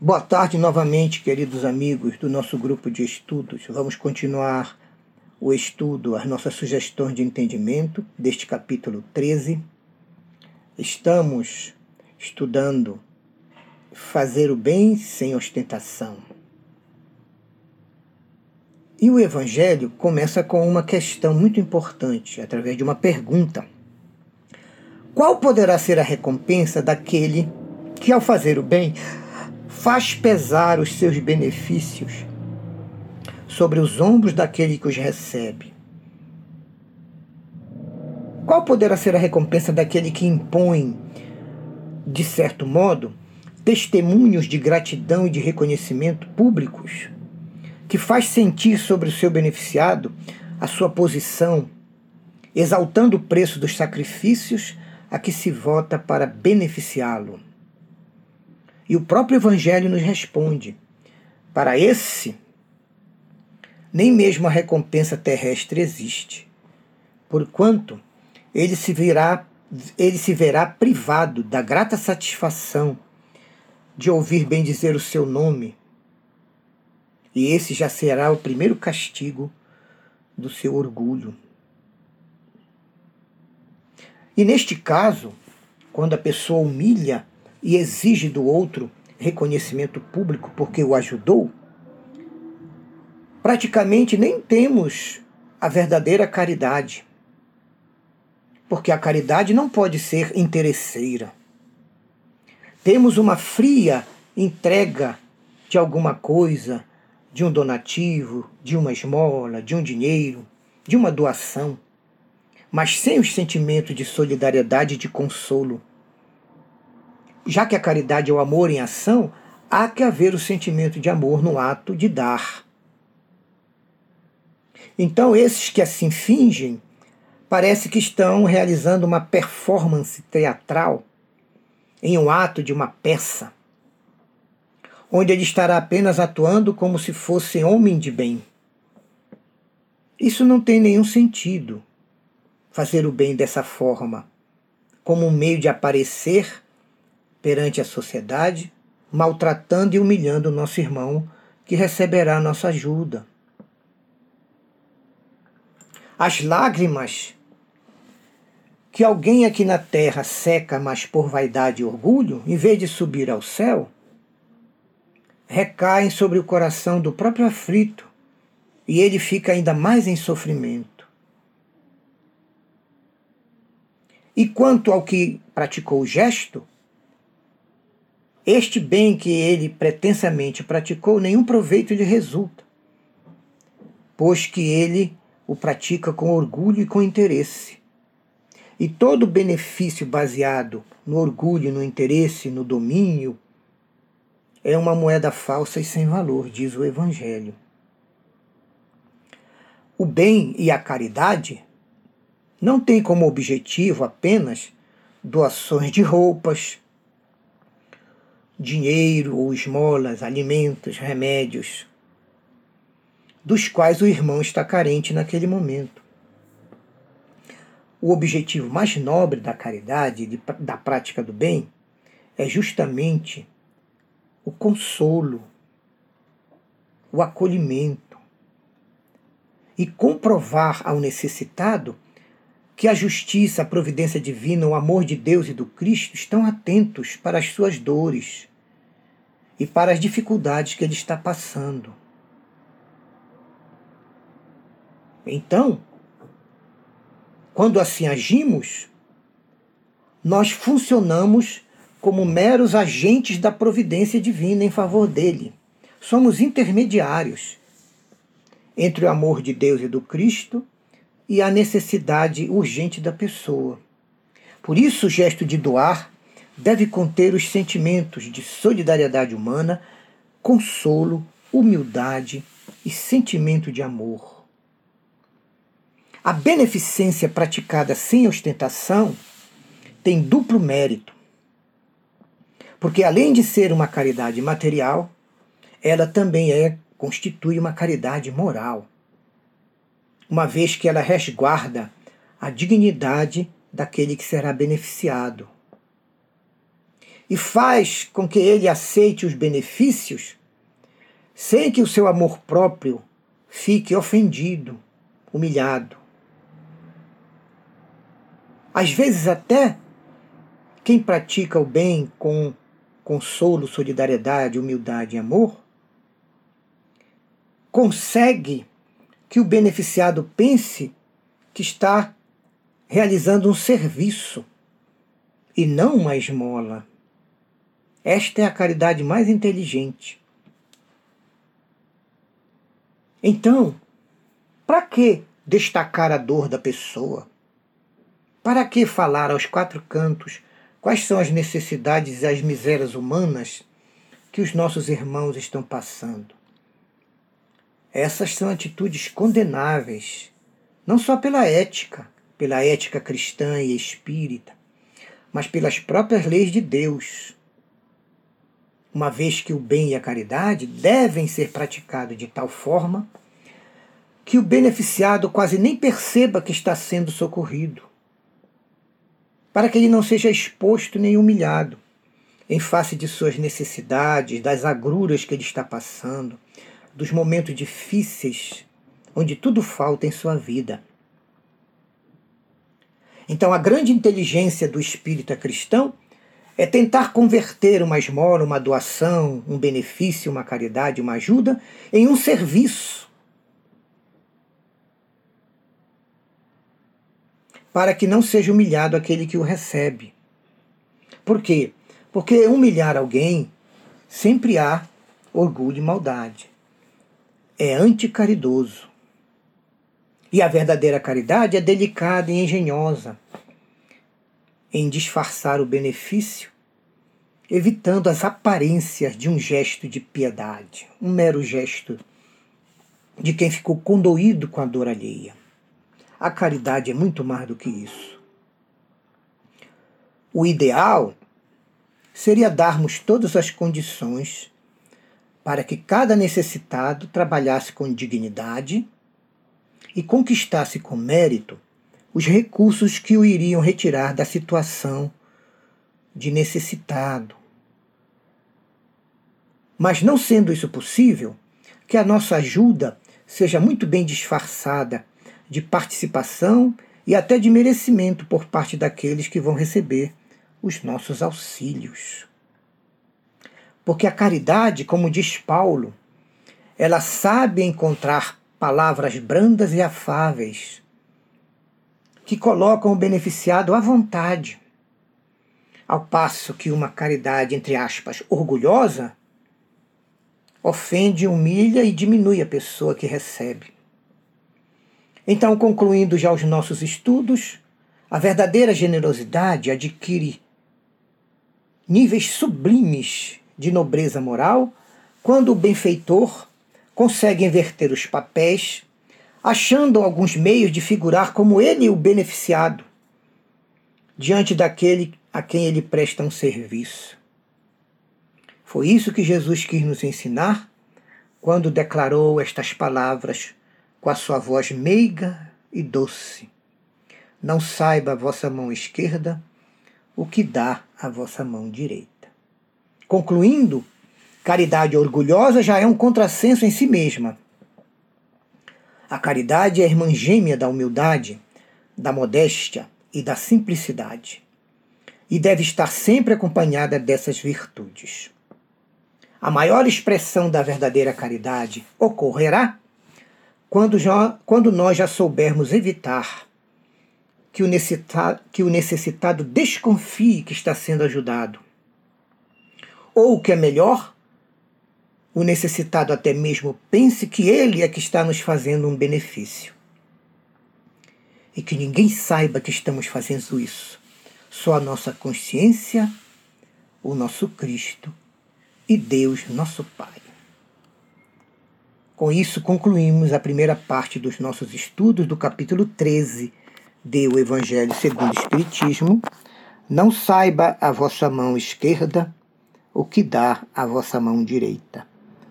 Boa tarde novamente, queridos amigos do nosso grupo de estudos. Vamos continuar o estudo, as nossas sugestões de entendimento deste capítulo 13. Estamos estudando fazer o bem sem ostentação. E o Evangelho começa com uma questão muito importante, através de uma pergunta. Qual poderá ser a recompensa daquele que, ao fazer o bem, faz pesar os seus benefícios sobre os ombros daquele que os recebe. Qual poderá ser a recompensa daquele que impõe, de certo modo, testemunhos de gratidão e de reconhecimento públicos, que faz sentir sobre o seu beneficiado a sua posição, exaltando o preço dos sacrifícios a que se vota para beneficiá-lo? E o próprio Evangelho nos responde: para esse, nem mesmo a recompensa terrestre existe, porquanto ele se verá, ele se verá privado da grata satisfação de ouvir bem dizer o seu nome, e esse já será o primeiro castigo do seu orgulho. E neste caso, quando a pessoa humilha e exige do outro reconhecimento público porque o ajudou, praticamente nem temos a verdadeira caridade. Porque a caridade não pode ser interesseira. Temos uma fria entrega de alguma coisa, de um donativo, de uma esmola, de um dinheiro, de uma doação, mas sem os sentimentos de solidariedade e de consolo já que a caridade é o amor em ação, há que haver o sentimento de amor no ato de dar. Então, esses que assim fingem, parece que estão realizando uma performance teatral em um ato de uma peça, onde ele estará apenas atuando como se fosse homem de bem. Isso não tem nenhum sentido, fazer o bem dessa forma, como um meio de aparecer perante a sociedade, maltratando e humilhando o nosso irmão que receberá nossa ajuda. As lágrimas que alguém aqui na terra seca, mas por vaidade e orgulho, em vez de subir ao céu, recaem sobre o coração do próprio aflito e ele fica ainda mais em sofrimento. E quanto ao que praticou o gesto, este bem que ele pretensamente praticou, nenhum proveito lhe resulta, pois que ele o pratica com orgulho e com interesse. E todo benefício baseado no orgulho, no interesse, no domínio, é uma moeda falsa e sem valor, diz o Evangelho. O bem e a caridade não têm como objetivo apenas doações de roupas, dinheiro ou esmolas, alimentos, remédios, dos quais o irmão está carente naquele momento. O objetivo mais nobre da caridade, da prática do bem, é justamente o consolo, o acolhimento e comprovar ao necessitado que a justiça, a providência divina, o amor de Deus e do Cristo estão atentos para as suas dores e para as dificuldades que ele está passando. Então, quando assim agimos, nós funcionamos como meros agentes da providência divina em favor dele. Somos intermediários entre o amor de Deus e do Cristo e a necessidade urgente da pessoa. Por isso, o gesto de doar deve conter os sentimentos de solidariedade humana, consolo, humildade e sentimento de amor. A beneficência praticada sem ostentação tem duplo mérito, porque além de ser uma caridade material, ela também é constitui uma caridade moral uma vez que ela resguarda a dignidade daquele que será beneficiado. E faz com que ele aceite os benefícios, sem que o seu amor próprio fique ofendido, humilhado. Às vezes, até quem pratica o bem com consolo, solidariedade, humildade e amor, consegue que o beneficiado pense que está realizando um serviço e não uma esmola. Esta é a caridade mais inteligente. Então, para que destacar a dor da pessoa? Para que falar aos quatro cantos quais são as necessidades e as misérias humanas que os nossos irmãos estão passando? Essas são atitudes condenáveis, não só pela ética, pela ética cristã e espírita, mas pelas próprias leis de Deus. Uma vez que o bem e a caridade devem ser praticados de tal forma que o beneficiado quase nem perceba que está sendo socorrido, para que ele não seja exposto nem humilhado em face de suas necessidades, das agruras que ele está passando, dos momentos difíceis onde tudo falta em sua vida. Então, a grande inteligência do espírita cristão é tentar converter uma esmola, uma doação, um benefício, uma caridade, uma ajuda em um serviço. Para que não seja humilhado aquele que o recebe. Por quê? Porque humilhar alguém sempre há orgulho e maldade é anticaridoso. E a verdadeira caridade é delicada e engenhosa em disfarçar o benefício, evitando as aparências de um gesto de piedade, um mero gesto de quem ficou condoído com a dor alheia. A caridade é muito mais do que isso. O ideal seria darmos todas as condições para que cada necessitado trabalhasse com dignidade e conquistasse com mérito os recursos que o iriam retirar da situação de necessitado. Mas não sendo isso possível, que a nossa ajuda seja muito bem disfarçada de participação e até de merecimento por parte daqueles que vão receber os nossos auxílios. Porque a caridade, como diz Paulo, ela sabe encontrar palavras brandas e afáveis que colocam o beneficiado à vontade. Ao passo que uma caridade, entre aspas, orgulhosa, ofende, humilha e diminui a pessoa que recebe. Então, concluindo já os nossos estudos, a verdadeira generosidade adquire níveis sublimes de nobreza moral quando o benfeitor consegue inverter os papéis, achando alguns meios de figurar como ele o beneficiado diante daquele a quem ele presta um serviço. Foi isso que Jesus quis nos ensinar quando declarou estas palavras com a sua voz meiga e doce. Não saiba a vossa mão esquerda o que dá a vossa mão direita. Concluindo, caridade orgulhosa já é um contrassenso em si mesma. A caridade é a irmã gêmea da humildade, da modéstia e da simplicidade, e deve estar sempre acompanhada dessas virtudes. A maior expressão da verdadeira caridade ocorrerá quando, já, quando nós já soubermos evitar que o, necessitado, que o necessitado desconfie que está sendo ajudado ou o que é melhor, o necessitado até mesmo pense que ele é que está nos fazendo um benefício. E que ninguém saiba que estamos fazendo isso. Só a nossa consciência, o nosso Cristo e Deus, nosso Pai. Com isso, concluímos a primeira parte dos nossos estudos do capítulo 13 de O Evangelho segundo o Espiritismo. Não saiba a vossa mão esquerda o que dá a vossa mão direita.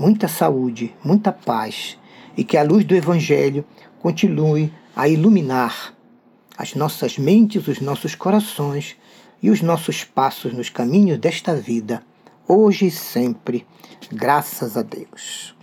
Muita saúde, muita paz e que a luz do Evangelho continue a iluminar as nossas mentes, os nossos corações e os nossos passos nos caminhos desta vida, hoje e sempre. Graças a Deus.